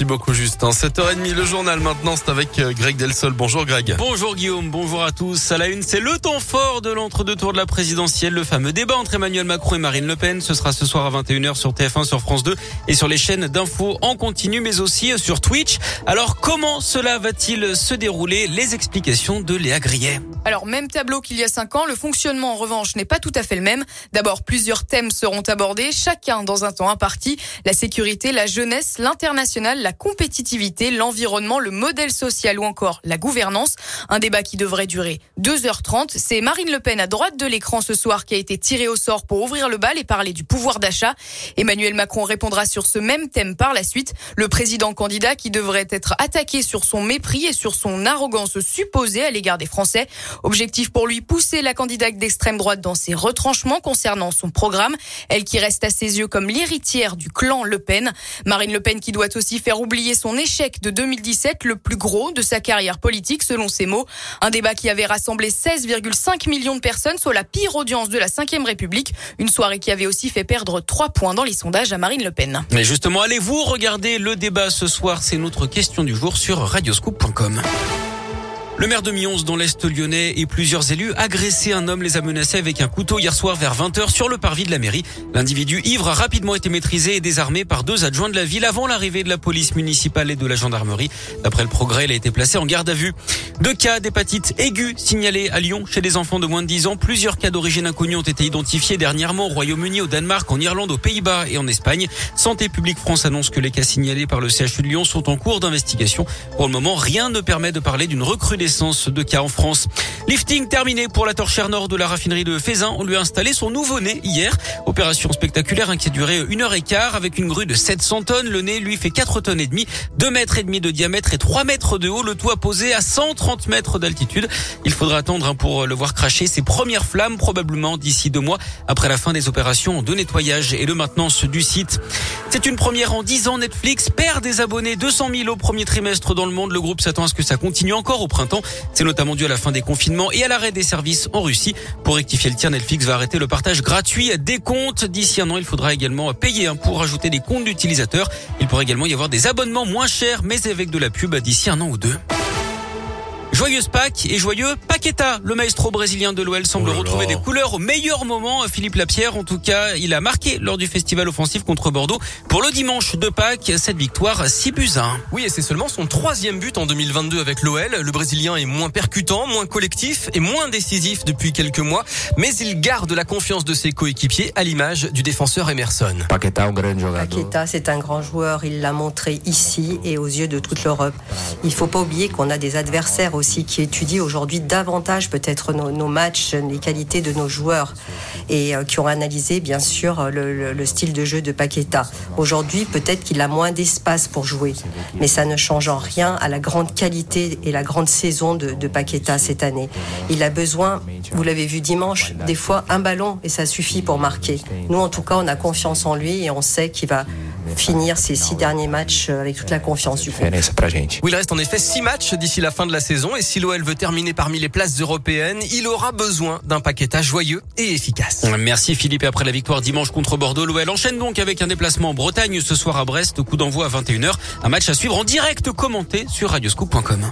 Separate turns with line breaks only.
Merci beaucoup Justin. 7h30 le journal maintenant, c'est avec euh, Greg Delsol. Bonjour Greg.
Bonjour Guillaume, bonjour à tous. À la une, c'est le temps fort de l'entre-deux tours de la présidentielle, le fameux débat entre Emmanuel Macron et Marine Le Pen. Ce sera ce soir à 21h sur TF1, sur France 2 et sur les chaînes d'infos en continu, mais aussi sur Twitch. Alors comment cela va-t-il se dérouler? Les explications de Léa Grillet.
Alors même tableau qu'il y a cinq ans, le fonctionnement en revanche n'est pas tout à fait le même. D'abord, plusieurs thèmes seront abordés, chacun dans un temps imparti. La sécurité, la jeunesse, l'international, la compétitivité, l'environnement, le modèle social ou encore la gouvernance. Un débat qui devrait durer 2h30. C'est Marine Le Pen à droite de l'écran ce soir qui a été tirée au sort pour ouvrir le bal et parler du pouvoir d'achat. Emmanuel Macron répondra sur ce même thème par la suite. Le président candidat qui devrait être attaqué sur son mépris et sur son arrogance supposée à l'égard des Français. Objectif pour lui, pousser la candidate d'extrême droite dans ses retranchements concernant son programme. Elle qui reste à ses yeux comme l'héritière du clan Le Pen. Marine Le Pen qui doit aussi faire oublier son échec de 2017, le plus gros de sa carrière politique selon ses mots. Un débat qui avait rassemblé 16,5 millions de personnes, soit la pire audience de la Ve République. Une soirée qui avait aussi fait perdre 3 points dans les sondages à Marine Le Pen.
Mais justement, allez-vous regarder le débat ce soir? C'est notre question du jour sur radioscoop.com. Le maire de Mions dans l'Est lyonnais et plusieurs élus agressés un homme les a menacés avec un couteau hier soir vers 20h sur le parvis de la mairie. L'individu ivre a rapidement été maîtrisé et désarmé par deux adjoints de la ville avant l'arrivée de la police municipale et de la gendarmerie. D'après le progrès, il a été placé en garde à vue. Deux cas d'hépatite aiguë signalés à Lyon chez des enfants de moins de 10 ans. Plusieurs cas d'origine inconnue ont été identifiés dernièrement au Royaume-Uni, au Danemark, en Irlande, aux Pays-Bas et en Espagne. Santé publique France annonce que les cas signalés par le CHU de Lyon sont en cours d'investigation. Pour le moment, rien ne permet de parler d'une recrudescence de cas en France. Lifting terminé pour la torchère nord de la raffinerie de Fézin. On lui a installé son nouveau nez hier. Opération spectaculaire hein, qui a duré une heure et quart avec une grue de 700 tonnes. Le nez lui fait 4 tonnes et demi, 2 mètres et demi de diamètre et 3 mètres de haut. Le toit posé à 130 mètres d'altitude. Il faudra attendre hein, pour le voir cracher ses premières flammes probablement d'ici deux mois après la fin des opérations de nettoyage et de maintenance du site. C'est une première en 10 ans. Netflix perd des abonnés 200 000 au premier trimestre dans le monde. Le groupe s'attend à ce que ça continue encore au printemps. C'est notamment dû à la fin des confinements et à l'arrêt des services en Russie. Pour rectifier le tir, Netflix va arrêter le partage gratuit des comptes. D'ici un an, il faudra également payer hein, pour ajouter des comptes d'utilisateurs. Il pourrait également y avoir des abonnements moins chers, mais avec de la pub d'ici un an ou deux. Joyeuse Pâques et joyeux Paqueta. Le maestro brésilien de l'OL semble
Oh
retrouver des couleurs au meilleur moment. Philippe Lapierre, en tout cas, il a marqué lors du festival offensif contre Bordeaux. Pour le dimanche de Pâques, cette victoire 6 buts à 1.
Oui, et c'est seulement son troisième but en 2022 avec l'OL. Le Brésilien est moins percutant, moins collectif et moins décisif depuis quelques mois, mais il garde la confiance de ses coéquipiers à l'image du défenseur Emerson.
Un jogador.
Paqueta, c'est un grand joueur, il l'a montré ici et aux yeux de toute l'Europe. Il faut pas oublier qu'on a des adversaires aussi qui étudient aujourd'hui davantage peut-être nos, matchs, les qualités de nos joueurs et euh, qui ont analysé bien sûr le style de jeu de Paqueta. Aujourd'hui, peut-être qu'il a moins d'espace pour jouer, mais ça ne change en rien à la grande qualité et la grande saison de, de Paqueta cette année. Il a besoin, vous l'avez vu dimanche, des fois un ballon et ça suffit pour marquer. Nous, en tout cas, on a confiance en lui et on sait qu'il va finir ses six derniers matchs euh, avec toute la confiance du groupe.
Oui, il reste en effet six matchs d'ici la fin de la saison et si l'OL veut terminer parmi les places européennes, il aura besoin d'un paquetage joyeux et efficace.
Merci Philippe. Et après la victoire dimanche contre Bordeaux, l'OL enchaîne donc avec un déplacement en Bretagne ce soir à Brest. Coup d'envoi à 21h. Un match à suivre en direct commenté sur radioscoop.com.